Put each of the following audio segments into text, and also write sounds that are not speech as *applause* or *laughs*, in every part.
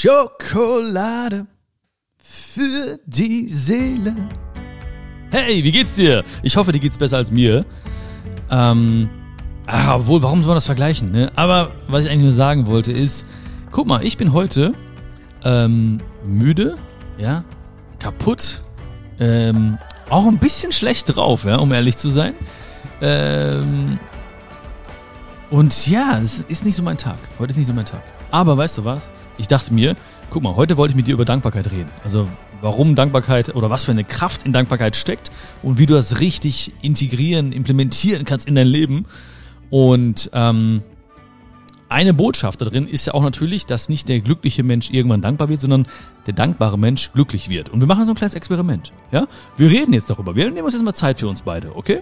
Schokolade für die Seele. Hey, wie geht's dir? Ich hoffe, dir geht's besser als mir. Ähm, ah, obwohl, warum soll man das vergleichen? Ne? Aber was ich eigentlich nur sagen wollte ist, guck mal, ich bin heute ähm, müde, ja, kaputt, ähm, auch ein bisschen schlecht drauf, ja, um ehrlich zu sein. Ähm, und ja, es ist nicht so mein Tag. Heute ist nicht so mein Tag. Aber weißt du was? Ich dachte mir, guck mal, heute wollte ich mit dir über Dankbarkeit reden. Also warum Dankbarkeit oder was für eine Kraft in Dankbarkeit steckt und wie du das richtig integrieren, implementieren kannst in dein Leben. Und ähm, eine Botschaft da drin ist ja auch natürlich, dass nicht der glückliche Mensch irgendwann dankbar wird, sondern der dankbare Mensch glücklich wird. Und wir machen so ein kleines Experiment. Ja? Wir reden jetzt darüber. Wir nehmen uns jetzt mal Zeit für uns beide, okay?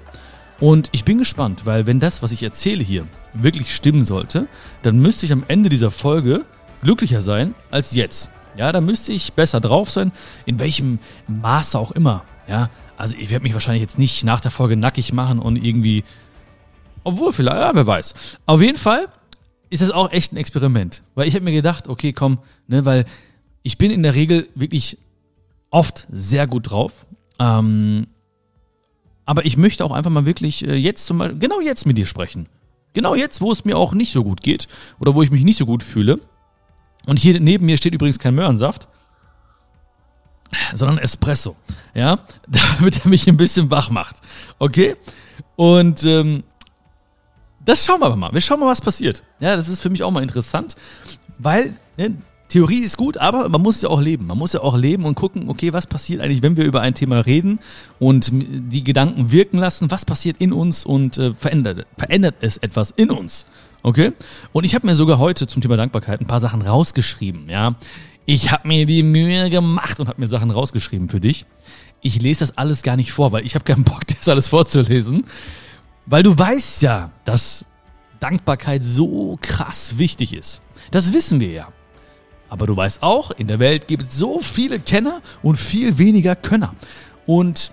Und ich bin gespannt, weil wenn das, was ich erzähle hier, wirklich stimmen sollte, dann müsste ich am Ende dieser Folge glücklicher sein als jetzt. Ja, da müsste ich besser drauf sein, in welchem Maße auch immer. Ja, also ich werde mich wahrscheinlich jetzt nicht nach der Folge nackig machen und irgendwie, obwohl vielleicht, ja, wer weiß. Auf jeden Fall ist es auch echt ein Experiment, weil ich habe mir gedacht, okay, komm, ne, weil ich bin in der Regel wirklich oft sehr gut drauf. Ähm, aber ich möchte auch einfach mal wirklich äh, jetzt zum Beispiel, genau jetzt mit dir sprechen. Genau jetzt, wo es mir auch nicht so gut geht oder wo ich mich nicht so gut fühle. Und hier neben mir steht übrigens kein Möhrensaft, sondern Espresso. Ja, *laughs* damit er mich ein bisschen wach macht. Okay? Und ähm, das schauen wir mal. Wir schauen mal, was passiert. Ja, das ist für mich auch mal interessant, weil ne, Theorie ist gut, aber man muss ja auch leben. Man muss ja auch leben und gucken, okay, was passiert eigentlich, wenn wir über ein Thema reden und die Gedanken wirken lassen, was passiert in uns und äh, verändert, verändert es etwas in uns. Okay? Und ich habe mir sogar heute zum Thema Dankbarkeit ein paar Sachen rausgeschrieben, ja. Ich habe mir die Mühe gemacht und habe mir Sachen rausgeschrieben für dich. Ich lese das alles gar nicht vor, weil ich habe keinen Bock, *laughs* das alles vorzulesen. Weil du weißt ja, dass Dankbarkeit so krass wichtig ist. Das wissen wir ja. Aber du weißt auch, in der Welt gibt es so viele Kenner und viel weniger Könner. Und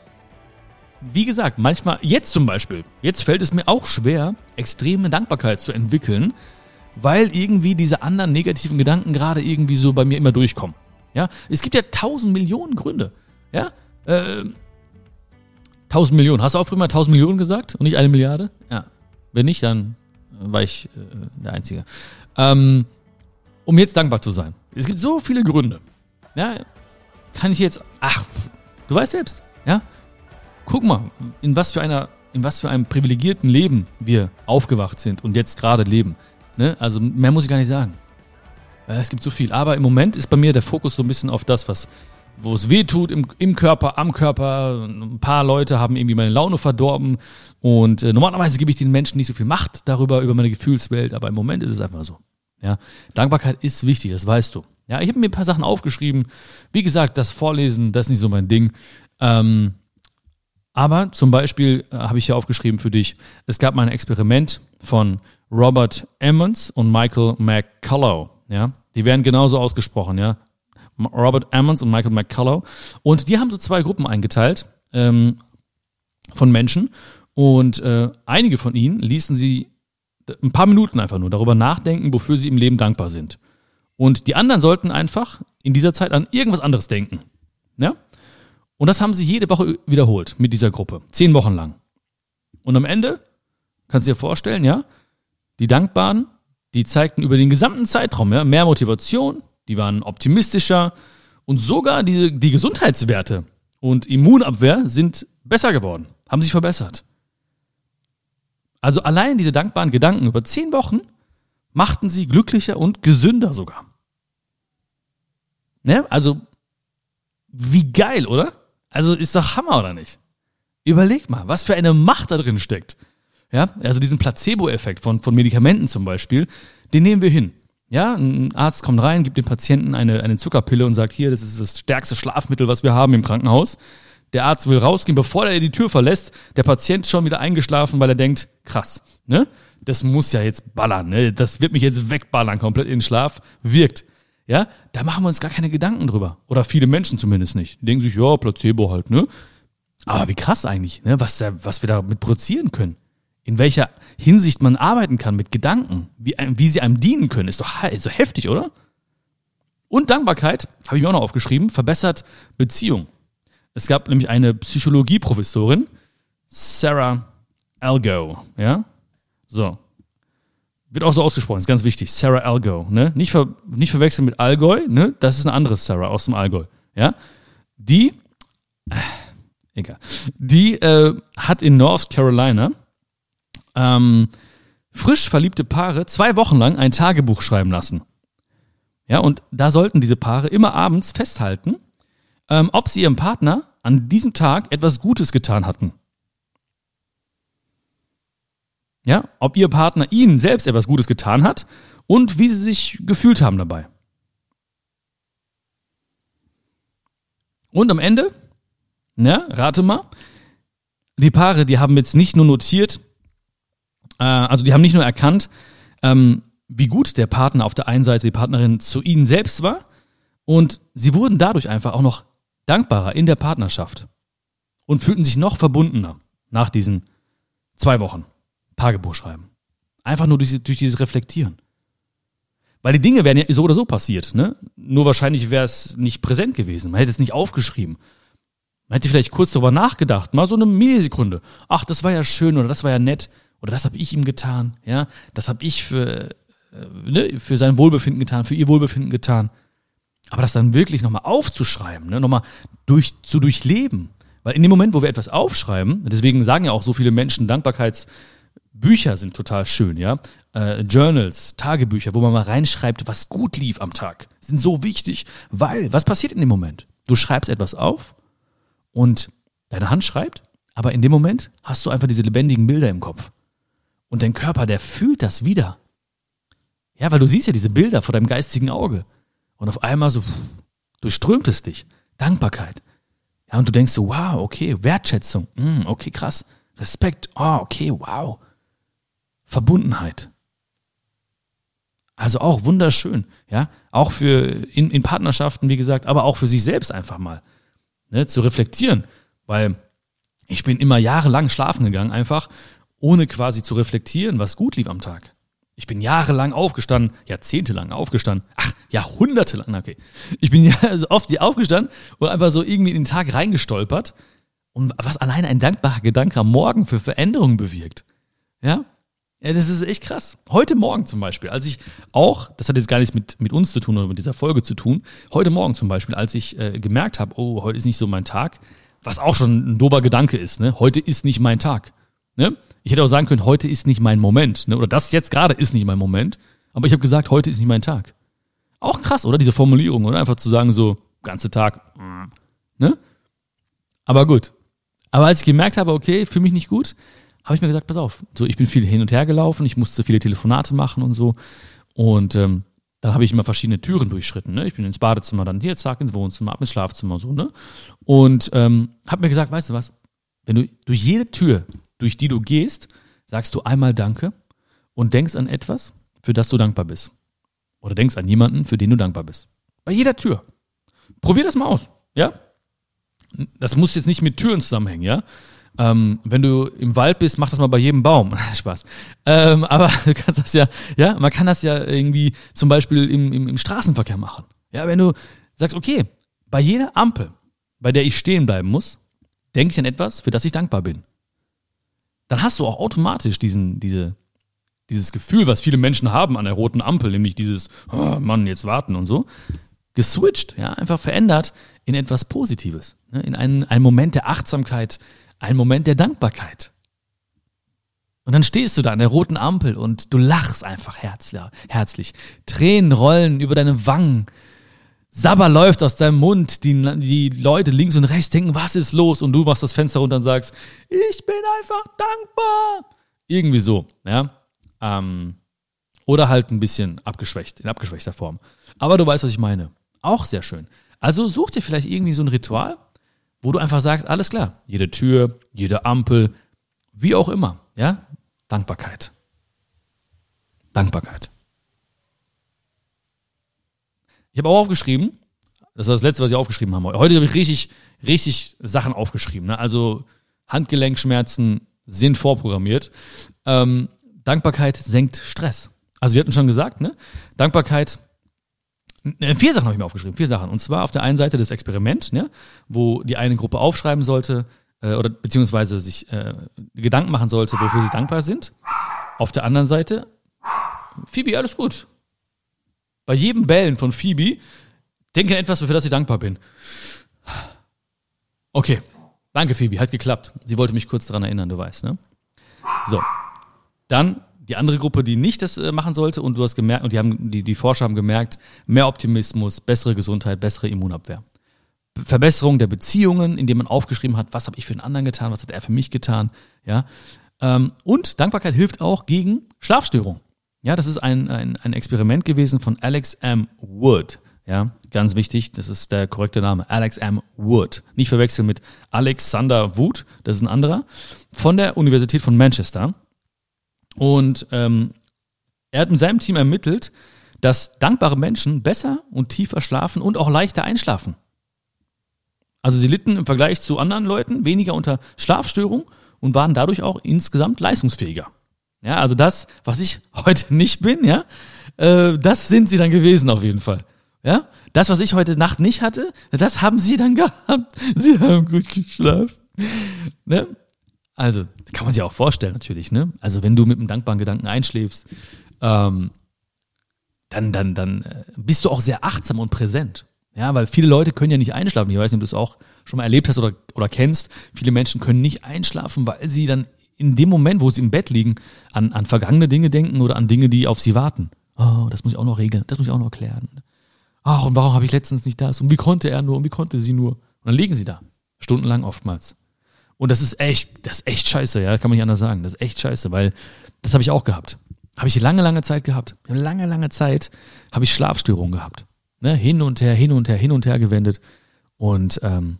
wie gesagt, manchmal, jetzt zum Beispiel, jetzt fällt es mir auch schwer, extreme Dankbarkeit zu entwickeln, weil irgendwie diese anderen negativen Gedanken gerade irgendwie so bei mir immer durchkommen. Ja, es gibt ja tausend Millionen Gründe. Ja, äh, tausend Millionen. Hast du auch früher mal tausend Millionen gesagt und nicht eine Milliarde? Ja. Wenn nicht, dann war ich äh, der Einzige. Ähm, um jetzt dankbar zu sein. Es gibt so viele Gründe. Ja, kann ich jetzt, ach, du weißt selbst, ja? Guck mal, in was für einer, in was für einem privilegierten Leben wir aufgewacht sind und jetzt gerade leben. Ne? Also mehr muss ich gar nicht sagen. Es gibt so viel. Aber im Moment ist bei mir der Fokus so ein bisschen auf das, was, wo es weh tut im, im Körper, am Körper. Ein paar Leute haben irgendwie meine Laune verdorben. Und äh, normalerweise gebe ich den Menschen nicht so viel Macht darüber, über meine Gefühlswelt, aber im Moment ist es einfach so. Ja, Dankbarkeit ist wichtig, das weißt du. Ja, ich habe mir ein paar Sachen aufgeschrieben. Wie gesagt, das Vorlesen, das ist nicht so mein Ding. Ähm, aber zum Beispiel äh, habe ich hier aufgeschrieben für dich, es gab mal ein Experiment von Robert Emmons und Michael McCullough. Ja, die werden genauso ausgesprochen, ja. Robert Emmons und Michael McCullough. Und die haben so zwei Gruppen eingeteilt ähm, von Menschen. Und äh, einige von ihnen ließen sie ein paar Minuten einfach nur darüber nachdenken, wofür sie im Leben dankbar sind. Und die anderen sollten einfach in dieser Zeit an irgendwas anderes denken. Ja? Und das haben sie jede Woche wiederholt mit dieser Gruppe. Zehn Wochen lang. Und am Ende, kannst du dir vorstellen, ja, die Dankbaren, die zeigten über den gesamten Zeitraum ja, mehr Motivation, die waren optimistischer und sogar die, die Gesundheitswerte und Immunabwehr sind besser geworden, haben sich verbessert. Also allein diese dankbaren Gedanken über zehn Wochen machten sie glücklicher und gesünder sogar. Ne? Also, wie geil, oder? Also ist doch Hammer, oder nicht? Überleg mal, was für eine Macht da drin steckt. Ja, also diesen Placebo-Effekt von, von Medikamenten zum Beispiel, den nehmen wir hin. Ja, ein Arzt kommt rein, gibt dem Patienten eine, eine Zuckerpille und sagt, hier, das ist das stärkste Schlafmittel, was wir haben im Krankenhaus. Der Arzt will rausgehen, bevor er die Tür verlässt. Der Patient ist schon wieder eingeschlafen, weil er denkt, krass, ne? Das muss ja jetzt ballern, ne? Das wird mich jetzt wegballern, komplett in den Schlaf. Wirkt. Ja? Da machen wir uns gar keine Gedanken drüber. Oder viele Menschen zumindest nicht. Die denken sich, ja, Placebo halt, ne? Aber wie krass eigentlich, ne? Was, was wir damit produzieren können. In welcher Hinsicht man arbeiten kann mit Gedanken. Wie, wie sie einem dienen können. Ist doch, ist doch heftig, oder? Und Dankbarkeit, habe ich mir auch noch aufgeschrieben, verbessert Beziehung. Es gab nämlich eine Psychologieprofessorin, Sarah Algo, ja? So. Wird auch so ausgesprochen, ist ganz wichtig. Sarah Algo, ne? Nicht, ver, nicht verwechseln mit Allgäu, ne? Das ist eine andere Sarah aus dem Allgäu, ja? Die, äh, egal, die äh, hat in North Carolina ähm, frisch verliebte Paare zwei Wochen lang ein Tagebuch schreiben lassen. Ja, und da sollten diese Paare immer abends festhalten, ähm, ob sie ihrem Partner an diesem Tag etwas Gutes getan hatten. Ja, ob ihr Partner ihnen selbst etwas Gutes getan hat und wie sie sich gefühlt haben dabei. Und am Ende, na, rate mal, die Paare, die haben jetzt nicht nur notiert, äh, also die haben nicht nur erkannt, ähm, wie gut der Partner auf der einen Seite, die Partnerin zu ihnen selbst war, und sie wurden dadurch einfach auch noch dankbarer in der Partnerschaft und fühlten sich noch verbundener nach diesen zwei Wochen Tagebuch schreiben. Einfach nur durch, durch dieses Reflektieren. Weil die Dinge wären ja so oder so passiert, ne? Nur wahrscheinlich wäre es nicht präsent gewesen. Man hätte es nicht aufgeschrieben. Man hätte vielleicht kurz darüber nachgedacht, mal so eine Millisekunde. Ach, das war ja schön oder das war ja nett oder das habe ich ihm getan, ja? Das habe ich für, äh, ne, für sein Wohlbefinden getan, für ihr Wohlbefinden getan. Aber das dann wirklich nochmal aufzuschreiben, ne, nochmal durch, zu durchleben. Weil in dem Moment, wo wir etwas aufschreiben, deswegen sagen ja auch so viele Menschen, Dankbarkeitsbücher sind total schön, ja. Äh, Journals, Tagebücher, wo man mal reinschreibt, was gut lief am Tag, sind so wichtig, weil was passiert in dem Moment? Du schreibst etwas auf und deine Hand schreibt, aber in dem Moment hast du einfach diese lebendigen Bilder im Kopf. Und dein Körper, der fühlt das wieder. Ja, weil du siehst ja diese Bilder vor deinem geistigen Auge. Und auf einmal so durchströmt es dich. Dankbarkeit. Ja, und du denkst so, wow, okay, Wertschätzung. Mm, okay, krass. Respekt. Oh, okay, wow. Verbundenheit. Also auch wunderschön, ja. Auch für in, in Partnerschaften, wie gesagt, aber auch für sich selbst einfach mal ne, zu reflektieren. Weil ich bin immer jahrelang schlafen gegangen, einfach ohne quasi zu reflektieren, was gut lief am Tag. Ich bin jahrelang aufgestanden, jahrzehntelang aufgestanden, ach, jahrhundertelang, okay. Ich bin *laughs* ja also oft aufgestanden und einfach so irgendwie in den Tag reingestolpert und was allein ein dankbarer Gedanke am Morgen für Veränderungen bewirkt. Ja? Ja, das ist echt krass. Heute Morgen zum Beispiel, als ich auch, das hat jetzt gar nichts mit, mit uns zu tun oder mit dieser Folge zu tun, heute Morgen zum Beispiel, als ich äh, gemerkt habe, oh, heute ist nicht so mein Tag, was auch schon ein dober Gedanke ist, ne? Heute ist nicht mein Tag. Ne? Ich hätte auch sagen können, heute ist nicht mein Moment. Ne? Oder das jetzt gerade ist nicht mein Moment. Aber ich habe gesagt, heute ist nicht mein Tag. Auch krass, oder? Diese Formulierung, oder? Einfach zu sagen, so, ganze Tag. Ne? Aber gut. Aber als ich gemerkt habe, okay, fühle mich nicht gut, habe ich mir gesagt, pass auf. So, ich bin viel hin und her gelaufen, ich musste viele Telefonate machen und so. Und ähm, dann habe ich immer verschiedene Türen durchschritten. Ne? Ich bin ins Badezimmer, dann hier, zack, ins Wohnzimmer, ab ins Schlafzimmer, so, ne? Und ähm, habe mir gesagt, weißt du was? Wenn du durch jede Tür durch die du gehst, sagst du einmal Danke und denkst an etwas, für das du dankbar bist. Oder denkst an jemanden, für den du dankbar bist. Bei jeder Tür. Probier das mal aus, ja? Das muss jetzt nicht mit Türen zusammenhängen, ja? Ähm, wenn du im Wald bist, mach das mal bei jedem Baum. *laughs* Spaß. Ähm, aber *laughs* du kannst das ja, ja, man kann das ja irgendwie zum Beispiel im, im, im Straßenverkehr machen. Ja, wenn du sagst, okay, bei jeder Ampel, bei der ich stehen bleiben muss, denke ich an etwas, für das ich dankbar bin dann hast du auch automatisch diesen, diese, dieses Gefühl, was viele Menschen haben an der roten Ampel, nämlich dieses, oh Mann, jetzt warten und so, geswitcht, ja, einfach verändert in etwas Positives, ne, in einen, einen Moment der Achtsamkeit, einen Moment der Dankbarkeit. Und dann stehst du da an der roten Ampel und du lachst einfach herzlich. Tränen rollen über deine Wangen. Sabber läuft aus deinem Mund, die, die Leute links und rechts denken, was ist los? Und du machst das Fenster runter und sagst, ich bin einfach dankbar. Irgendwie so, ja. Ähm, oder halt ein bisschen abgeschwächt, in abgeschwächter Form. Aber du weißt, was ich meine. Auch sehr schön. Also such dir vielleicht irgendwie so ein Ritual, wo du einfach sagst, alles klar, jede Tür, jede Ampel, wie auch immer, ja. Dankbarkeit. Dankbarkeit. Ich habe auch aufgeschrieben, das war das letzte, was ich aufgeschrieben habe. Heute habe ich richtig, richtig Sachen aufgeschrieben. Ne? Also Handgelenkschmerzen sind vorprogrammiert. Ähm, Dankbarkeit senkt Stress. Also wir hatten schon gesagt, ne? Dankbarkeit vier Sachen habe ich mir aufgeschrieben, vier Sachen. Und zwar auf der einen Seite das Experiment, ne, wo die eine Gruppe aufschreiben sollte, äh, oder beziehungsweise sich äh, Gedanken machen sollte, wofür sie dankbar sind. Auf der anderen Seite, Phoebe, alles gut. Bei jedem Bellen von Phoebe denke an etwas, für das ich dankbar bin. Okay, danke Phoebe, hat geklappt. Sie wollte mich kurz daran erinnern, du weißt, ne? So, dann die andere Gruppe, die nicht das äh, machen sollte und du hast gemerkt, und die haben, die, die Forscher haben gemerkt, mehr Optimismus, bessere Gesundheit, bessere Immunabwehr. Verbesserung der Beziehungen, indem man aufgeschrieben hat, was habe ich für den anderen getan, was hat er für mich getan, ja. Ähm, und Dankbarkeit hilft auch gegen Schlafstörungen. Ja, das ist ein, ein, ein Experiment gewesen von Alex M. Wood. Ja, ganz wichtig, das ist der korrekte Name. Alex M. Wood. Nicht verwechseln mit Alexander Wood, das ist ein anderer, von der Universität von Manchester. Und ähm, er hat mit seinem Team ermittelt, dass dankbare Menschen besser und tiefer schlafen und auch leichter einschlafen. Also sie litten im Vergleich zu anderen Leuten weniger unter Schlafstörungen und waren dadurch auch insgesamt leistungsfähiger. Ja, also das, was ich *laughs* heute nicht bin, ja, äh, das sind sie dann gewesen auf jeden Fall. Ja, das, was ich heute Nacht nicht hatte, das haben sie dann *laughs* gehabt. Sie haben gut geschlafen. Ne? Also, kann man sich auch vorstellen, natürlich, ne? Also, wenn du mit einem dankbaren Gedanken einschläfst, ähm, dann, dann, dann äh, bist du auch sehr achtsam und präsent. Ja, weil viele Leute können ja nicht einschlafen. Ich weiß nicht, ob du es auch schon mal erlebt hast oder, oder kennst. Viele Menschen können nicht einschlafen, weil sie dann in dem Moment, wo sie im Bett liegen, an, an vergangene Dinge denken oder an Dinge, die auf sie warten. Oh, das muss ich auch noch regeln, das muss ich auch noch klären. Ach, und warum habe ich letztens nicht das? Und wie konnte er nur? Und wie konnte sie nur? Und dann liegen sie da. Stundenlang oftmals. Und das ist echt, das ist echt scheiße, ja, kann man nicht anders sagen. Das ist echt scheiße, weil das habe ich auch gehabt. Habe ich lange, lange Zeit gehabt. Lange, lange Zeit habe ich Schlafstörungen gehabt. Ne? Hin und her, hin und her, hin und her gewendet. Und ähm,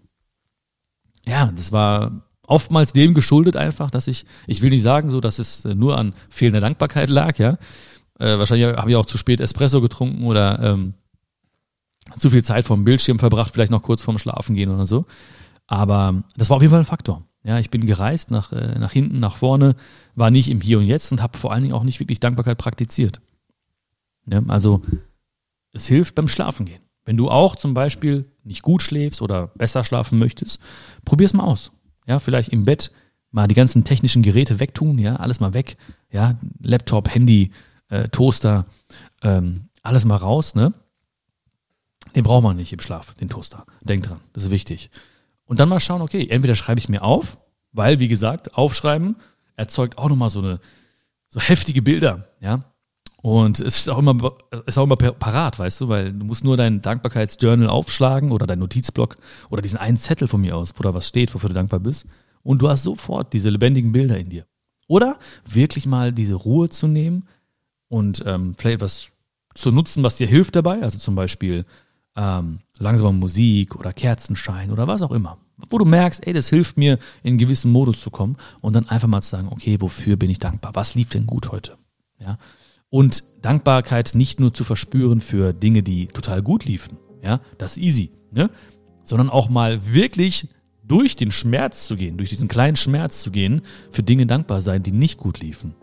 ja, das war oftmals dem geschuldet einfach, dass ich, ich will nicht sagen so, dass es nur an fehlender Dankbarkeit lag, ja. Äh, wahrscheinlich habe ich auch zu spät Espresso getrunken oder ähm, zu viel Zeit vom Bildschirm verbracht, vielleicht noch kurz vorm Schlafen gehen oder so. Aber das war auf jeden Fall ein Faktor. Ja, ich bin gereist nach, äh, nach hinten, nach vorne, war nicht im Hier und Jetzt und habe vor allen Dingen auch nicht wirklich Dankbarkeit praktiziert. Ja, also es hilft beim Schlafen gehen. Wenn du auch zum Beispiel nicht gut schläfst oder besser schlafen möchtest, probier es mal aus. Ja, vielleicht im Bett mal die ganzen technischen Geräte wegtun, ja, alles mal weg. Ja, Laptop, Handy, äh, Toaster, ähm, alles mal raus, ne? Den braucht man nicht im Schlaf, den Toaster. Denk dran, das ist wichtig. Und dann mal schauen, okay, entweder schreibe ich mir auf, weil, wie gesagt, aufschreiben erzeugt auch nochmal so eine, so heftige Bilder, ja. Und es ist auch immer, ist auch immer parat, weißt du, weil du musst nur dein Dankbarkeitsjournal aufschlagen oder dein Notizblock oder diesen einen Zettel von mir aus, wo da was steht, wofür du dankbar bist. Und du hast sofort diese lebendigen Bilder in dir. Oder wirklich mal diese Ruhe zu nehmen und ähm, vielleicht was zu nutzen, was dir hilft dabei. Also zum Beispiel ähm, langsame Musik oder Kerzenschein oder was auch immer. Wo du merkst, ey, das hilft mir, in einen gewissen Modus zu kommen und dann einfach mal zu sagen, okay, wofür bin ich dankbar? Was lief denn gut heute? Ja. Und Dankbarkeit nicht nur zu verspüren für Dinge, die total gut liefen, ja, das ist easy, ne? Sondern auch mal wirklich durch den Schmerz zu gehen, durch diesen kleinen Schmerz zu gehen, für Dinge dankbar sein, die nicht gut liefen.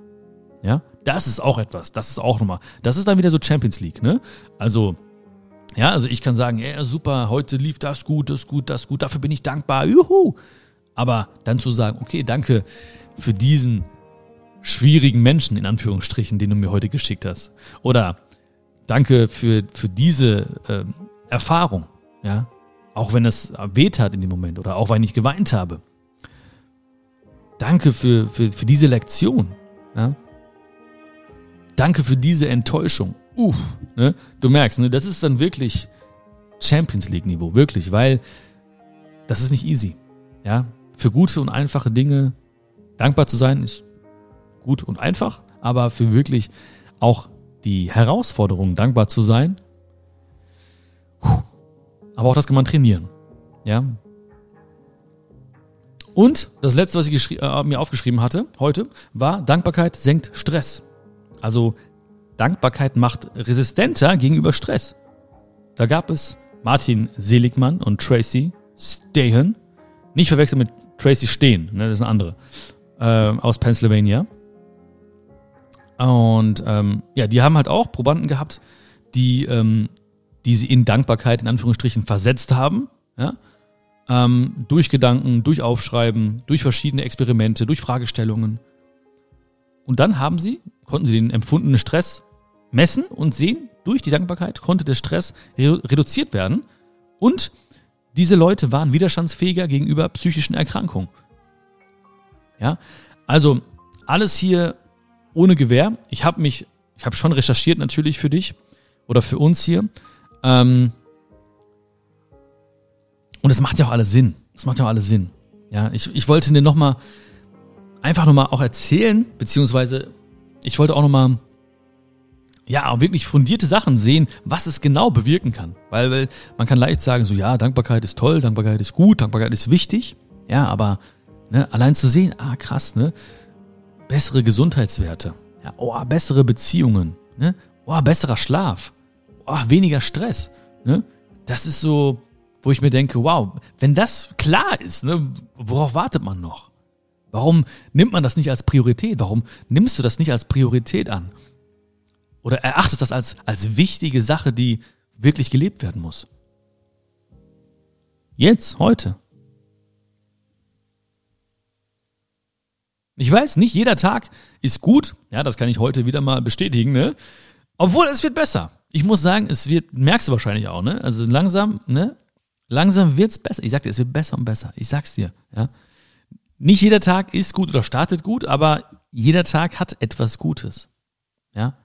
Ja, das ist auch etwas, das ist auch nochmal, das ist dann wieder so Champions League, ne? Also, ja, also ich kann sagen, ja, super, heute lief das gut, das gut, das gut, dafür bin ich dankbar, juhu. Aber dann zu sagen, okay, danke für diesen schwierigen Menschen, in Anführungsstrichen, den du mir heute geschickt hast. Oder danke für, für diese äh, Erfahrung, ja. Auch wenn es weht hat in dem Moment oder auch wenn ich geweint habe. Danke für, für, für diese Lektion, ja. Danke für diese Enttäuschung uh, ne? du merkst, ne? das ist dann wirklich Champions League Niveau, wirklich, weil das ist nicht easy. Ja, für gute und einfache Dinge dankbar zu sein ist gut und einfach, aber für wirklich auch die Herausforderungen dankbar zu sein, aber auch das kann man trainieren. Ja. Und das letzte, was ich äh, mir aufgeschrieben hatte heute, war Dankbarkeit senkt Stress. Also Dankbarkeit macht resistenter gegenüber Stress. Da gab es Martin Seligmann und Tracy Stehen. Nicht verwechseln mit Tracy Stehen, ne, das ist eine andere. Äh, aus Pennsylvania. Und ähm, ja, die haben halt auch Probanden gehabt, die ähm, die sie in Dankbarkeit in Anführungsstrichen versetzt haben, ja, ähm, durch Gedanken, durch Aufschreiben, durch verschiedene Experimente, durch Fragestellungen. Und dann haben sie, konnten sie den empfundenen Stress messen und sehen, durch die Dankbarkeit konnte der Stress reduziert werden und diese Leute waren widerstandsfähiger gegenüber psychischen Erkrankungen. Ja, also alles hier ohne Gewehr. Ich habe mich, ich habe schon recherchiert natürlich für dich oder für uns hier. Ähm, und es macht ja auch alles Sinn. Es macht ja auch alles Sinn. Ja, ich, ich wollte dir nochmal einfach nochmal auch erzählen, beziehungsweise ich wollte auch nochmal ja, wirklich fundierte Sachen sehen, was es genau bewirken kann. Weil, weil man kann leicht sagen, so ja, Dankbarkeit ist toll, Dankbarkeit ist gut, Dankbarkeit ist wichtig. Ja, aber ne, allein zu sehen, ah krass, ne, bessere Gesundheitswerte, ja, oh, bessere Beziehungen, ne, oh, besserer Schlaf, oh, weniger Stress, ne, das ist so, wo ich mir denke, wow, wenn das klar ist, ne, worauf wartet man noch? Warum nimmt man das nicht als Priorität? Warum nimmst du das nicht als Priorität an? Oder erachtest das als, als wichtige Sache, die wirklich gelebt werden muss. Jetzt, heute. Ich weiß, nicht jeder Tag ist gut. Ja, das kann ich heute wieder mal bestätigen, ne? Obwohl es wird besser. Ich muss sagen, es wird, merkst du wahrscheinlich auch, ne? Also langsam, ne? Langsam wird's besser. Ich sag dir, es wird besser und besser. Ich sag's dir, ja? Nicht jeder Tag ist gut oder startet gut, aber jeder Tag hat etwas Gutes. Ja?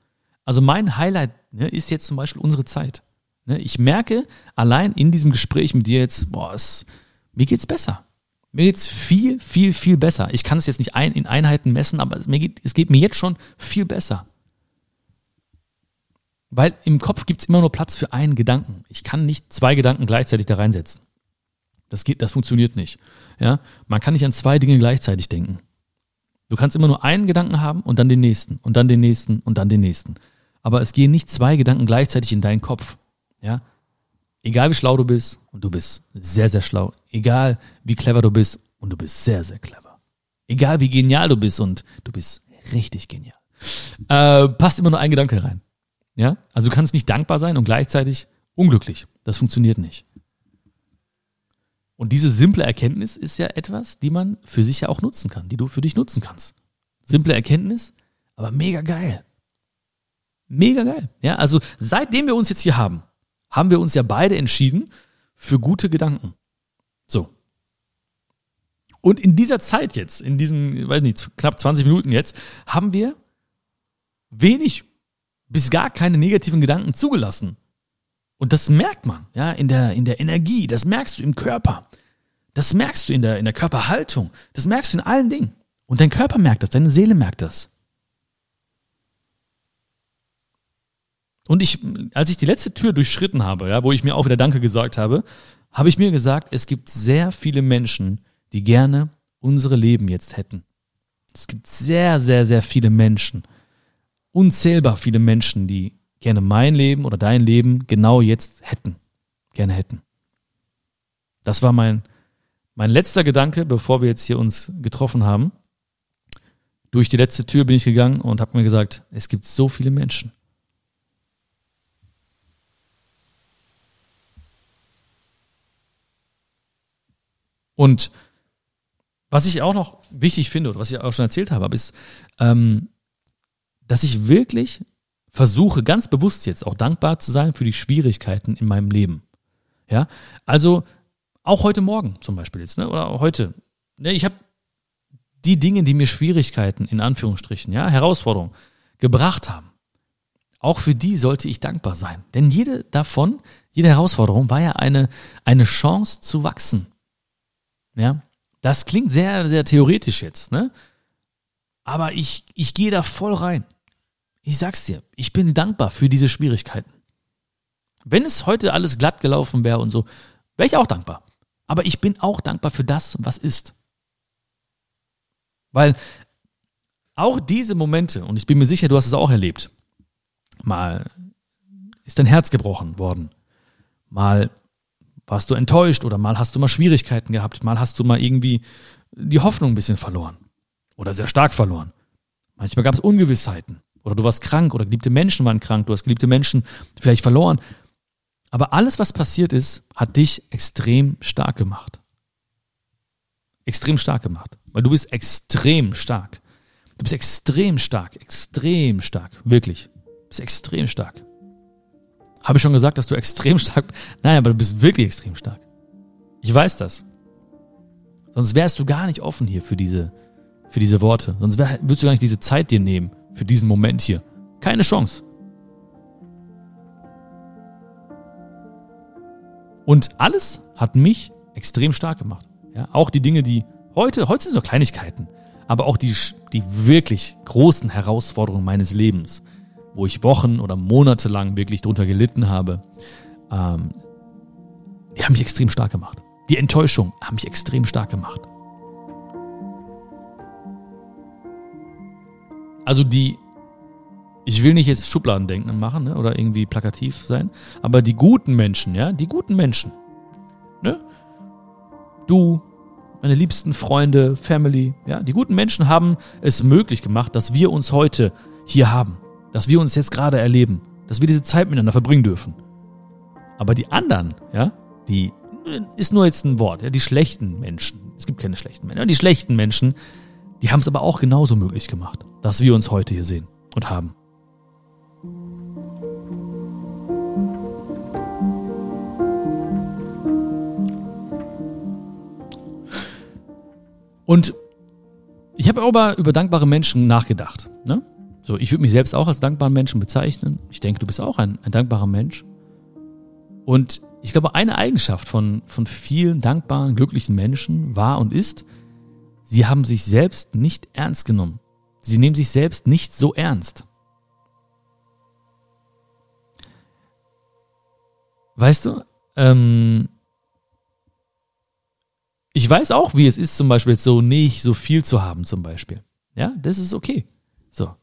Also mein Highlight ne, ist jetzt zum Beispiel unsere Zeit. Ne, ich merke allein in diesem Gespräch mit dir jetzt, boah, es, mir geht's besser. Mir geht's viel, viel, viel besser. Ich kann es jetzt nicht ein, in Einheiten messen, aber es, mir geht, es geht mir jetzt schon viel besser. Weil im Kopf gibt's immer nur Platz für einen Gedanken. Ich kann nicht zwei Gedanken gleichzeitig da reinsetzen. Das geht, das funktioniert nicht. Ja, man kann nicht an zwei Dinge gleichzeitig denken. Du kannst immer nur einen Gedanken haben und dann den nächsten und dann den nächsten und dann den nächsten aber es gehen nicht zwei Gedanken gleichzeitig in deinen Kopf. Ja? Egal wie schlau du bist und du bist sehr, sehr schlau. Egal wie clever du bist und du bist sehr, sehr clever. Egal wie genial du bist und du bist richtig genial. Äh, passt immer nur ein Gedanke rein. Ja? Also du kannst nicht dankbar sein und gleichzeitig unglücklich. Das funktioniert nicht. Und diese simple Erkenntnis ist ja etwas, die man für sich ja auch nutzen kann, die du für dich nutzen kannst. Simple Erkenntnis, aber mega geil. Mega geil. Ja, also seitdem wir uns jetzt hier haben, haben wir uns ja beide entschieden für gute Gedanken. So. Und in dieser Zeit jetzt, in diesen, weiß nicht, knapp 20 Minuten jetzt, haben wir wenig bis gar keine negativen Gedanken zugelassen. Und das merkt man, ja, in der, in der Energie, das merkst du im Körper. Das merkst du in der, in der Körperhaltung. Das merkst du in allen Dingen. Und dein Körper merkt das, deine Seele merkt das. Und ich, als ich die letzte Tür durchschritten habe, ja, wo ich mir auch wieder Danke gesagt habe, habe ich mir gesagt, es gibt sehr viele Menschen, die gerne unsere Leben jetzt hätten. Es gibt sehr, sehr, sehr viele Menschen, unzählbar viele Menschen, die gerne mein Leben oder dein Leben genau jetzt hätten, gerne hätten. Das war mein, mein letzter Gedanke, bevor wir jetzt hier uns getroffen haben. Durch die letzte Tür bin ich gegangen und habe mir gesagt, es gibt so viele Menschen, Und was ich auch noch wichtig finde, oder was ich auch schon erzählt habe, ist, ähm, dass ich wirklich versuche, ganz bewusst jetzt auch dankbar zu sein für die Schwierigkeiten in meinem Leben. Ja, also auch heute Morgen zum Beispiel jetzt, ne? oder heute. Ne? Ich habe die Dinge, die mir Schwierigkeiten in Anführungsstrichen, ja, Herausforderungen gebracht haben. Auch für die sollte ich dankbar sein. Denn jede davon, jede Herausforderung war ja eine, eine Chance zu wachsen. Ja, das klingt sehr, sehr theoretisch jetzt, ne? Aber ich, ich gehe da voll rein. Ich sag's dir, ich bin dankbar für diese Schwierigkeiten. Wenn es heute alles glatt gelaufen wäre und so, wäre ich auch dankbar. Aber ich bin auch dankbar für das, was ist. Weil auch diese Momente, und ich bin mir sicher, du hast es auch erlebt, mal ist dein Herz gebrochen worden, mal warst du enttäuscht oder mal hast du mal Schwierigkeiten gehabt, mal hast du mal irgendwie die Hoffnung ein bisschen verloren oder sehr stark verloren. Manchmal gab es Ungewissheiten oder du warst krank oder geliebte Menschen waren krank, du hast geliebte Menschen vielleicht verloren. Aber alles, was passiert ist, hat dich extrem stark gemacht. Extrem stark gemacht. Weil du bist extrem stark. Du bist extrem stark, extrem stark, wirklich. Du bist extrem stark. Habe ich schon gesagt, dass du extrem *laughs* stark bist? Nein, aber du bist wirklich extrem stark. Ich weiß das. Sonst wärst du gar nicht offen hier für diese, für diese Worte. Sonst wär, würdest du gar nicht diese Zeit dir nehmen für diesen Moment hier. Keine Chance. Und alles hat mich extrem stark gemacht. Ja, auch die Dinge, die heute, heute sind nur Kleinigkeiten aber auch die, die wirklich großen Herausforderungen meines Lebens, wo ich Wochen oder Monate lang wirklich drunter gelitten habe, ähm, die haben mich extrem stark gemacht. Die Enttäuschung haben mich extrem stark gemacht. Also die, ich will nicht jetzt Schubladendenken machen ne, oder irgendwie plakativ sein, aber die guten Menschen, ja, die guten Menschen, ne? Du, meine liebsten Freunde, Family, ja, die guten Menschen haben es möglich gemacht, dass wir uns heute hier haben, dass wir uns jetzt gerade erleben, dass wir diese Zeit miteinander verbringen dürfen. Aber die anderen, ja, die ist nur jetzt ein Wort, ja, die schlechten Menschen, es gibt keine schlechten Menschen, die schlechten Menschen, die haben es aber auch genauso möglich gemacht, dass wir uns heute hier sehen und haben. Und ich habe aber über dankbare Menschen nachgedacht. Ne? So, ich würde mich selbst auch als dankbaren Menschen bezeichnen. Ich denke, du bist auch ein, ein dankbarer Mensch. Und ich glaube, eine Eigenschaft von, von vielen dankbaren, glücklichen Menschen war und ist, sie haben sich selbst nicht ernst genommen. Sie nehmen sich selbst nicht so ernst. Weißt du, ähm, ich weiß auch, wie es ist, zum Beispiel so nicht so viel zu haben, zum Beispiel. Ja, das ist okay. So.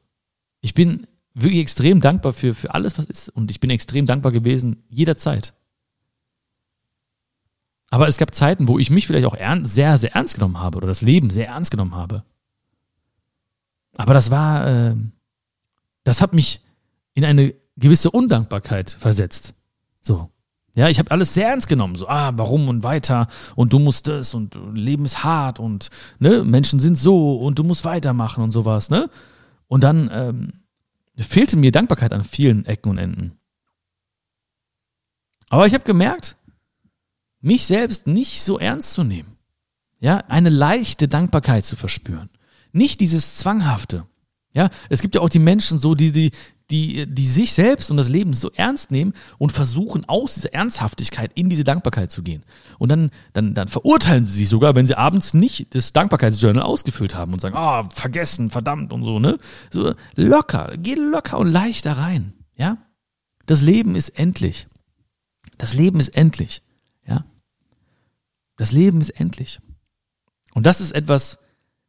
Ich bin wirklich extrem dankbar für, für alles, was ist. Und ich bin extrem dankbar gewesen, jederzeit. Aber es gab Zeiten, wo ich mich vielleicht auch ernst, sehr, sehr ernst genommen habe oder das Leben sehr ernst genommen habe. Aber das war, äh, das hat mich in eine gewisse Undankbarkeit versetzt. So. Ja, ich habe alles sehr ernst genommen. So, ah, warum und weiter und du musst das und Leben ist hart und ne, Menschen sind so und du musst weitermachen und sowas, ne? Und dann ähm, fehlte mir Dankbarkeit an vielen Ecken und Enden. Aber ich habe gemerkt, mich selbst nicht so ernst zu nehmen. Ja, eine leichte Dankbarkeit zu verspüren. Nicht dieses Zwanghafte. Ja, es gibt ja auch die Menschen so, die, die, die, die sich selbst und das Leben so ernst nehmen und versuchen, aus dieser Ernsthaftigkeit in diese Dankbarkeit zu gehen. Und dann, dann, dann verurteilen sie sich sogar, wenn sie abends nicht das Dankbarkeitsjournal ausgefüllt haben und sagen, ah, oh, vergessen, verdammt und so, ne? So locker, geh locker und leicht da rein, ja? Das Leben ist endlich. Das Leben ist endlich, ja? Das Leben ist endlich. Und das ist etwas,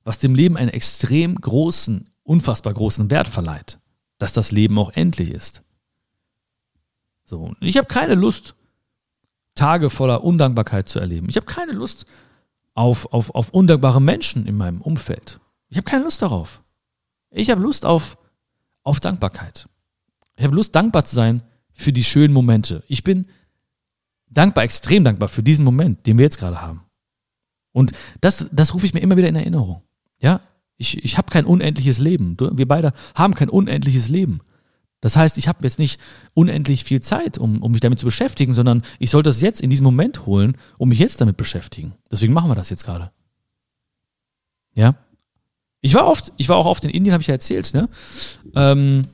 was dem Leben einen extrem großen, unfassbar großen Wert verleiht dass das Leben auch endlich ist. So, ich habe keine Lust, Tage voller Undankbarkeit zu erleben. Ich habe keine Lust auf, auf, auf undankbare Menschen in meinem Umfeld. Ich habe keine Lust darauf. Ich habe Lust auf, auf Dankbarkeit. Ich habe Lust, dankbar zu sein für die schönen Momente. Ich bin dankbar, extrem dankbar für diesen Moment, den wir jetzt gerade haben. Und das, das rufe ich mir immer wieder in Erinnerung. Ja, ich, ich habe kein unendliches Leben. Wir beide haben kein unendliches Leben. Das heißt, ich habe jetzt nicht unendlich viel Zeit, um, um mich damit zu beschäftigen, sondern ich sollte das jetzt in diesem Moment holen, um mich jetzt damit beschäftigen. Deswegen machen wir das jetzt gerade. Ja. Ich war oft, ich war auch oft in Indien, habe ich ja erzählt, ne? Ähm,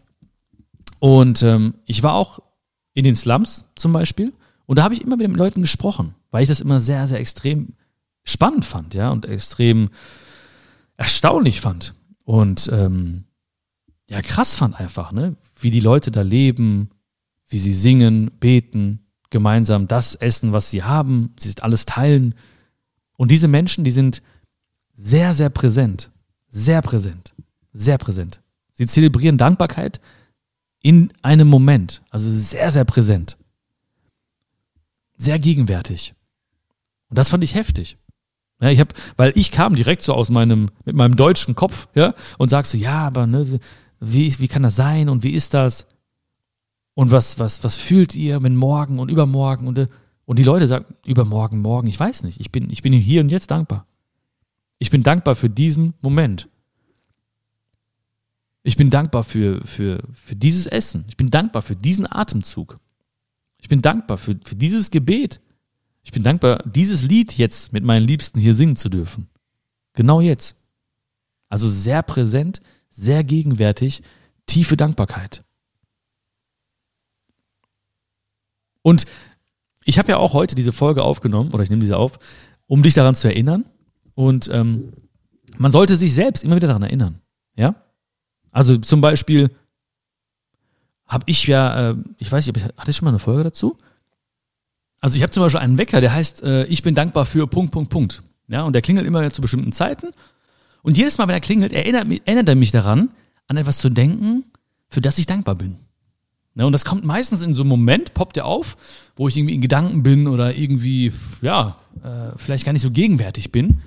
und ähm, ich war auch in den Slums zum Beispiel. Und da habe ich immer wieder mit Leuten gesprochen, weil ich das immer sehr, sehr extrem spannend fand, ja, und extrem erstaunlich fand und ähm, ja krass fand einfach, ne? Wie die Leute da leben, wie sie singen, beten, gemeinsam das essen, was sie haben, sie alles teilen. Und diese Menschen, die sind sehr, sehr präsent, sehr präsent, sehr präsent. Sie zelebrieren Dankbarkeit in einem Moment, also sehr, sehr präsent, sehr gegenwärtig. Und das fand ich heftig. Ja, ich habe, weil ich kam direkt so aus meinem, mit meinem deutschen Kopf, ja, und sagst so, ja, aber ne, wie, wie kann das sein und wie ist das? Und was, was, was fühlt ihr, wenn morgen und übermorgen und, und die Leute sagen, übermorgen, morgen, ich weiß nicht. Ich bin, ich bin hier und jetzt dankbar. Ich bin dankbar für diesen Moment. Ich bin dankbar für, für, für dieses Essen. Ich bin dankbar für diesen Atemzug. Ich bin dankbar für, für dieses Gebet. Ich bin dankbar, dieses Lied jetzt mit meinen Liebsten hier singen zu dürfen. Genau jetzt. Also sehr präsent, sehr gegenwärtig, tiefe Dankbarkeit. Und ich habe ja auch heute diese Folge aufgenommen, oder ich nehme diese auf, um dich daran zu erinnern. Und ähm, man sollte sich selbst immer wieder daran erinnern. Ja? Also zum Beispiel habe ich ja, äh, ich weiß nicht, hatte ich schon mal eine Folge dazu? Also ich habe zum Beispiel einen Wecker, der heißt, äh, ich bin dankbar für Punkt, Punkt, Punkt. Ja, und der klingelt immer zu bestimmten Zeiten. Und jedes Mal, wenn er klingelt, erinnert, erinnert er mich daran, an etwas zu denken, für das ich dankbar bin. Ne, und das kommt meistens in so einem Moment, poppt er auf, wo ich irgendwie in Gedanken bin oder irgendwie, ja, äh, vielleicht gar nicht so gegenwärtig bin.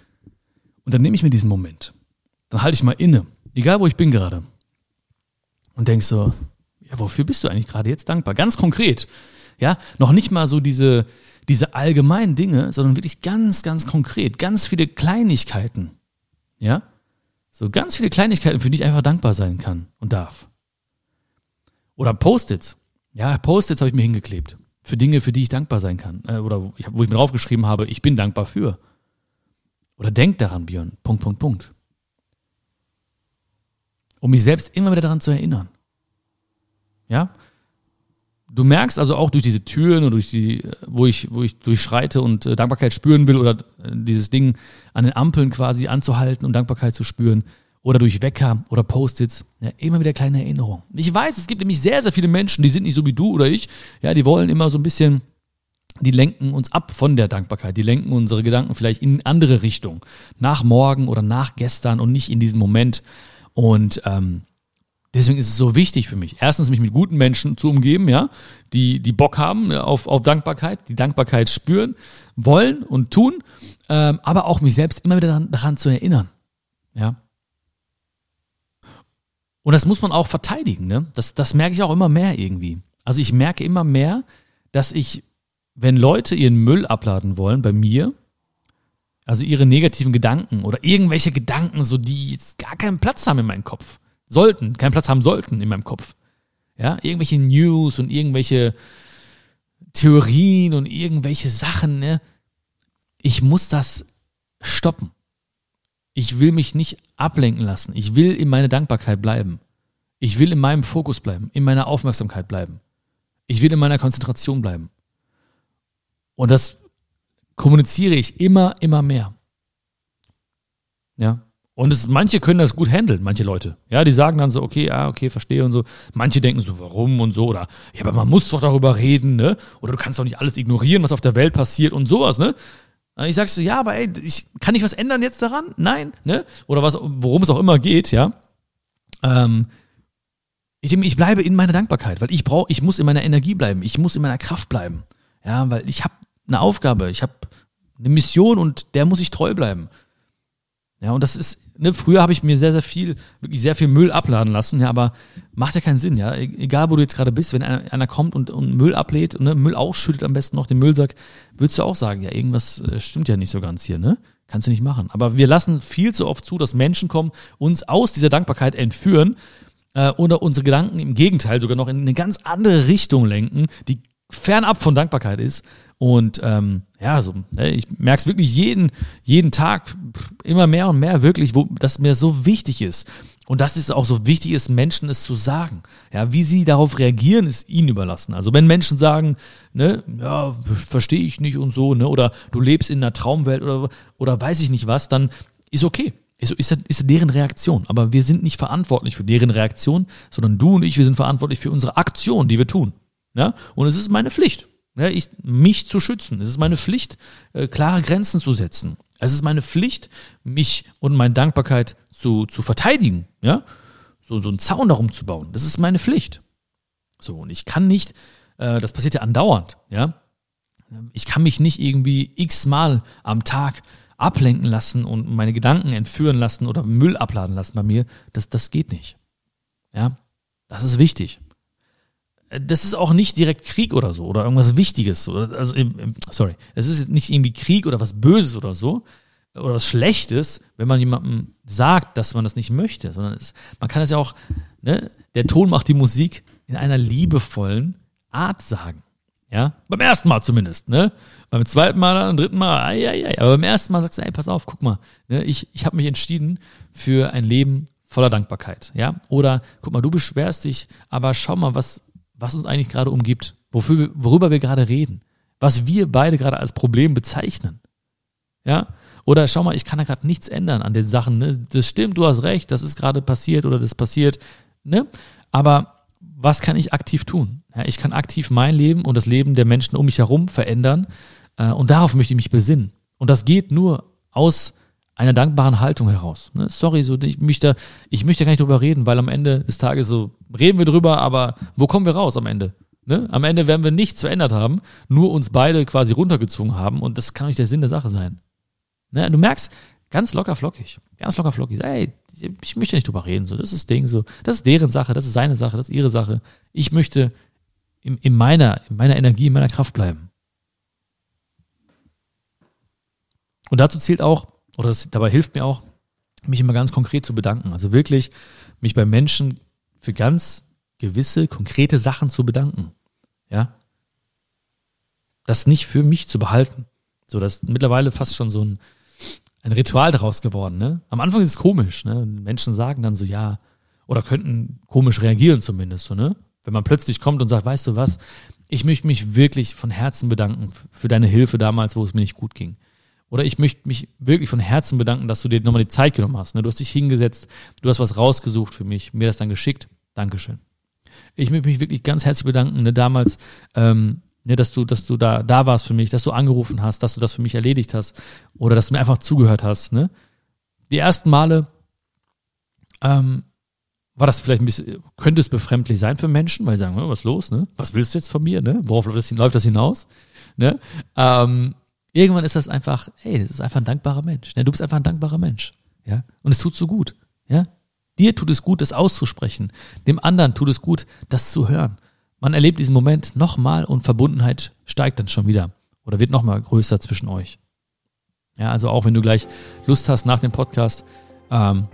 Und dann nehme ich mir diesen Moment. Dann halte ich mal inne, egal wo ich bin gerade. Und denk so, ja, wofür bist du eigentlich gerade jetzt dankbar? Ganz konkret. Ja, noch nicht mal so diese, diese allgemeinen Dinge, sondern wirklich ganz, ganz konkret, ganz viele Kleinigkeiten. Ja? So ganz viele Kleinigkeiten, für die ich einfach dankbar sein kann und darf. Oder Post-its. Ja, Post-its habe ich mir hingeklebt. Für Dinge, für die ich dankbar sein kann. Äh, oder wo ich, wo ich mir draufgeschrieben habe, ich bin dankbar für. Oder denk daran, Björn. Punkt, Punkt, Punkt. Um mich selbst immer wieder daran zu erinnern. Ja? Du merkst also auch durch diese Türen und durch die, wo ich, wo ich durchschreite und äh, Dankbarkeit spüren will oder äh, dieses Ding an den Ampeln quasi anzuhalten und Dankbarkeit zu spüren oder durch Wecker oder Post-its, ja, immer wieder kleine Erinnerungen. Ich weiß, es gibt nämlich sehr, sehr viele Menschen, die sind nicht so wie du oder ich, ja, die wollen immer so ein bisschen, die lenken uns ab von der Dankbarkeit, die lenken unsere Gedanken vielleicht in andere Richtungen, nach morgen oder nach gestern und nicht in diesen Moment. Und ähm, Deswegen ist es so wichtig für mich, erstens mich mit guten Menschen zu umgeben, ja, die, die Bock haben auf, auf Dankbarkeit, die Dankbarkeit spüren, wollen und tun, ähm, aber auch mich selbst immer wieder daran, daran zu erinnern, ja. Und das muss man auch verteidigen, ne? Das, das merke ich auch immer mehr irgendwie. Also ich merke immer mehr, dass ich, wenn Leute ihren Müll abladen wollen bei mir, also ihre negativen Gedanken oder irgendwelche Gedanken, so die jetzt gar keinen Platz haben in meinem Kopf, sollten, keinen Platz haben sollten in meinem Kopf. Ja, irgendwelche News und irgendwelche Theorien und irgendwelche Sachen, ne? Ich muss das stoppen. Ich will mich nicht ablenken lassen. Ich will in meiner Dankbarkeit bleiben. Ich will in meinem Fokus bleiben, in meiner Aufmerksamkeit bleiben. Ich will in meiner Konzentration bleiben. Und das kommuniziere ich immer, immer mehr. Ja. Und es, manche können das gut handeln, manche Leute. Ja, die sagen dann so, okay, ja, okay, verstehe und so. Manche denken so, warum und so. Oder, ja, aber man muss doch darüber reden, ne? Oder du kannst doch nicht alles ignorieren, was auf der Welt passiert und sowas, ne? Ich sag so, ja, aber ey, ich, kann ich was ändern jetzt daran? Nein, ne? Oder was, worum es auch immer geht, ja? Ähm, ich, ich bleibe in meiner Dankbarkeit, weil ich brauche, ich muss in meiner Energie bleiben, ich muss in meiner Kraft bleiben. Ja, weil ich habe eine Aufgabe, ich habe eine Mission und der muss ich treu bleiben. Ja, und das ist, ne, früher habe ich mir sehr, sehr viel, wirklich sehr viel Müll abladen lassen, ja, aber macht ja keinen Sinn, ja. E-, egal, wo du jetzt gerade bist, wenn einer, einer kommt und, und Müll ablädt und ne, Müll ausschüttet am besten noch den Müllsack, würdest du auch sagen, ja, irgendwas äh, stimmt ja nicht so ganz hier, ne? Kannst du nicht machen. Aber wir lassen viel zu oft zu, dass Menschen kommen, uns aus dieser Dankbarkeit entführen äh, oder unsere Gedanken im Gegenteil sogar noch in eine ganz andere Richtung lenken, die fernab von Dankbarkeit ist und ähm, ja, so, ne, ich merke es wirklich jeden, jeden Tag immer mehr und mehr wirklich, wo das mir so wichtig ist. Und das ist auch so wichtig ist, Menschen es zu sagen. Ja, wie sie darauf reagieren, ist ihnen überlassen. Also wenn Menschen sagen, ne, ja, verstehe ich nicht und so, ne, oder du lebst in einer Traumwelt oder, oder weiß ich nicht was, dann ist okay. Ist, ist, ist deren Reaktion. Aber wir sind nicht verantwortlich für deren Reaktion, sondern du und ich, wir sind verantwortlich für unsere Aktion, die wir tun. Ja? Und es ist meine Pflicht ja, ich, mich zu schützen. Es ist meine Pflicht, äh, klare Grenzen zu setzen. Es ist meine Pflicht, mich und meine Dankbarkeit zu, zu verteidigen. Ja? So, so einen Zaun darum zu bauen. Das ist meine Pflicht. So, und ich kann nicht, äh, das passiert ja andauernd, ja. Ich kann mich nicht irgendwie x-mal am Tag ablenken lassen und meine Gedanken entführen lassen oder Müll abladen lassen bei mir. Das, das geht nicht. Ja, das ist wichtig das ist auch nicht direkt Krieg oder so oder irgendwas Wichtiges. Also, sorry, es ist nicht irgendwie Krieg oder was Böses oder so oder was Schlechtes, wenn man jemandem sagt, dass man das nicht möchte, sondern es, man kann es ja auch, ne, der Ton macht die Musik in einer liebevollen Art sagen. Ja, beim ersten Mal zumindest, ne? Beim zweiten Mal, beim dritten Mal, ai, ai, ai. aber beim ersten Mal sagst du, ey, pass auf, guck mal, ne? ich, ich habe mich entschieden für ein Leben voller Dankbarkeit, ja? Oder guck mal, du beschwerst dich, aber schau mal, was, was uns eigentlich gerade umgibt, wofür, worüber wir gerade reden, was wir beide gerade als Problem bezeichnen, ja? Oder schau mal, ich kann da gerade nichts ändern an den Sachen, ne? Das stimmt, du hast recht, das ist gerade passiert oder das passiert, ne? Aber was kann ich aktiv tun? Ja, ich kann aktiv mein Leben und das Leben der Menschen um mich herum verändern. Äh, und darauf möchte ich mich besinnen. Und das geht nur aus einer dankbaren Haltung heraus. Ne? Sorry, so ich möchte, ich möchte gar nicht drüber reden, weil am Ende des Tages so reden wir drüber, aber wo kommen wir raus am Ende? Ne? Am Ende werden wir nichts verändert haben, nur uns beide quasi runtergezogen haben und das kann nicht der Sinn der Sache sein. Ne? Du merkst, ganz locker flockig, ganz locker flockig. Ey, ich möchte nicht drüber reden, so, das ist das Ding, so, das ist deren Sache, das ist seine Sache, das ist ihre Sache. Ich möchte in, in meiner, in meiner Energie, in meiner Kraft bleiben. Und dazu zählt auch, oder das, dabei hilft mir auch, mich immer ganz konkret zu bedanken. Also wirklich mich bei Menschen für ganz gewisse, konkrete Sachen zu bedanken. Ja. Das nicht für mich zu behalten. So, das ist mittlerweile fast schon so ein, ein Ritual daraus geworden. Ne? Am Anfang ist es komisch. Ne? Menschen sagen dann so, ja, oder könnten komisch reagieren zumindest. So, ne? Wenn man plötzlich kommt und sagt, weißt du was, ich möchte mich wirklich von Herzen bedanken für deine Hilfe damals, wo es mir nicht gut ging. Oder ich möchte mich wirklich von Herzen bedanken, dass du dir nochmal die Zeit genommen hast. Ne? Du hast dich hingesetzt, du hast was rausgesucht für mich, mir das dann geschickt. Dankeschön. Ich möchte mich wirklich ganz herzlich bedanken. Ne? Damals ähm, Ne, dass du, dass du da, da warst für mich, dass du angerufen hast, dass du das für mich erledigt hast oder dass du mir einfach zugehört hast. Ne? Die ersten Male ähm, war das vielleicht ein bisschen, könnte es befremdlich sein für Menschen, weil sie sagen, was ist los, ne? Was willst du jetzt von mir, ne? Worauf läuft das, hinaus? Ne? Ähm, irgendwann ist das einfach, ey, das ist einfach ein dankbarer Mensch. Ne? Du bist einfach ein dankbarer Mensch. Ja? Und es tut so gut. Ja? Dir tut es gut, das auszusprechen. Dem anderen tut es gut, das zu hören man erlebt diesen Moment nochmal und Verbundenheit steigt dann schon wieder oder wird nochmal größer zwischen euch. Ja, also auch wenn du gleich Lust hast nach dem Podcast, ähm,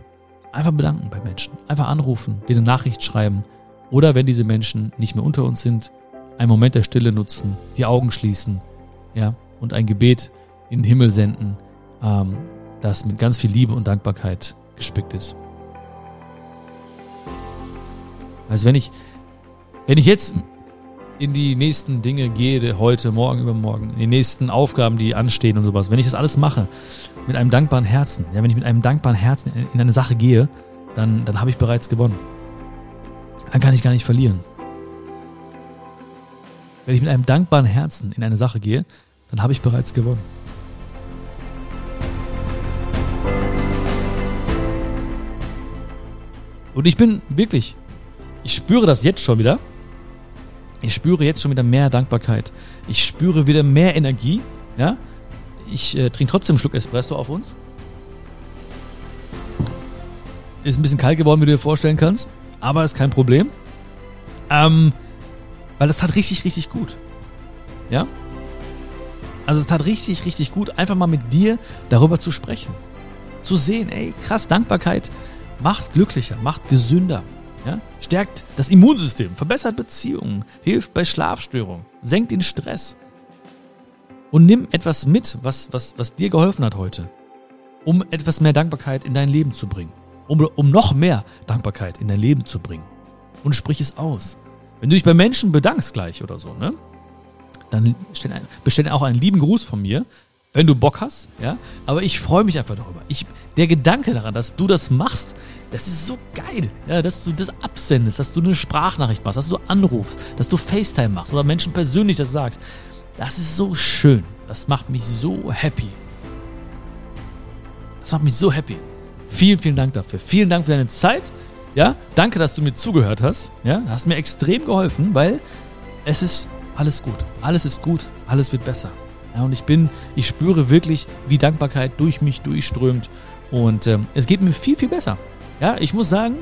einfach bedanken bei Menschen. Einfach anrufen, dir eine Nachricht schreiben oder wenn diese Menschen nicht mehr unter uns sind, einen Moment der Stille nutzen, die Augen schließen, ja, und ein Gebet in den Himmel senden, ähm, das mit ganz viel Liebe und Dankbarkeit gespickt ist. Also wenn ich wenn ich jetzt in die nächsten Dinge gehe, heute, morgen, übermorgen, in die nächsten Aufgaben, die anstehen und sowas, wenn ich das alles mache, mit einem dankbaren Herzen, ja, wenn ich mit einem dankbaren Herzen in eine Sache gehe, dann, dann habe ich bereits gewonnen. Dann kann ich gar nicht verlieren. Wenn ich mit einem dankbaren Herzen in eine Sache gehe, dann habe ich bereits gewonnen. Und ich bin wirklich, ich spüre das jetzt schon wieder. Ich spüre jetzt schon wieder mehr Dankbarkeit. Ich spüre wieder mehr Energie. Ja? Ich äh, trinke trotzdem einen Schluck Espresso auf uns. Ist ein bisschen kalt geworden, wie du dir vorstellen kannst. Aber ist kein Problem. Ähm, weil es tat richtig, richtig gut. Ja? Also es tat richtig, richtig gut, einfach mal mit dir darüber zu sprechen. Zu sehen, ey, krass, Dankbarkeit macht glücklicher, macht gesünder, ja? Stärkt das Immunsystem, verbessert Beziehungen, hilft bei Schlafstörungen, senkt den Stress. Und nimm etwas mit, was, was, was dir geholfen hat heute, um etwas mehr Dankbarkeit in dein Leben zu bringen. Um, um noch mehr Dankbarkeit in dein Leben zu bringen. Und sprich es aus. Wenn du dich bei Menschen bedankst gleich oder so, ne? Dann bestell auch einen lieben Gruß von mir, wenn du Bock hast, ja. Aber ich freue mich einfach darüber. Ich, der Gedanke daran, dass du das machst, das ist so geil, ja, dass du das absendest, dass du eine Sprachnachricht machst, dass du anrufst, dass du FaceTime machst oder Menschen persönlich das sagst. Das ist so schön. Das macht mich so happy. Das macht mich so happy. Vielen, vielen Dank dafür. Vielen Dank für deine Zeit. Ja, danke, dass du mir zugehört hast. Ja, du hast mir extrem geholfen, weil es ist alles gut. Alles ist gut. Alles wird besser. Ja, und ich bin, ich spüre wirklich, wie Dankbarkeit durch mich durchströmt. Und ähm, es geht mir viel, viel besser. Ja, ich muss sagen,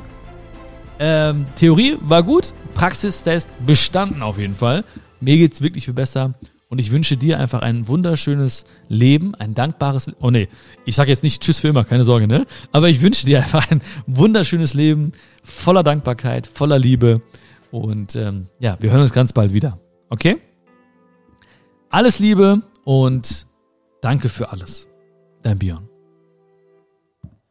ähm, Theorie war gut, Praxistest bestanden auf jeden Fall. Mir geht's wirklich viel besser. Und ich wünsche dir einfach ein wunderschönes Leben, ein dankbares, oh nee, ich sage jetzt nicht Tschüss für immer, keine Sorge, ne? Aber ich wünsche dir einfach ein wunderschönes Leben, voller Dankbarkeit, voller Liebe. Und ähm, ja, wir hören uns ganz bald wieder. Okay? Alles Liebe und danke für alles. Dein Björn.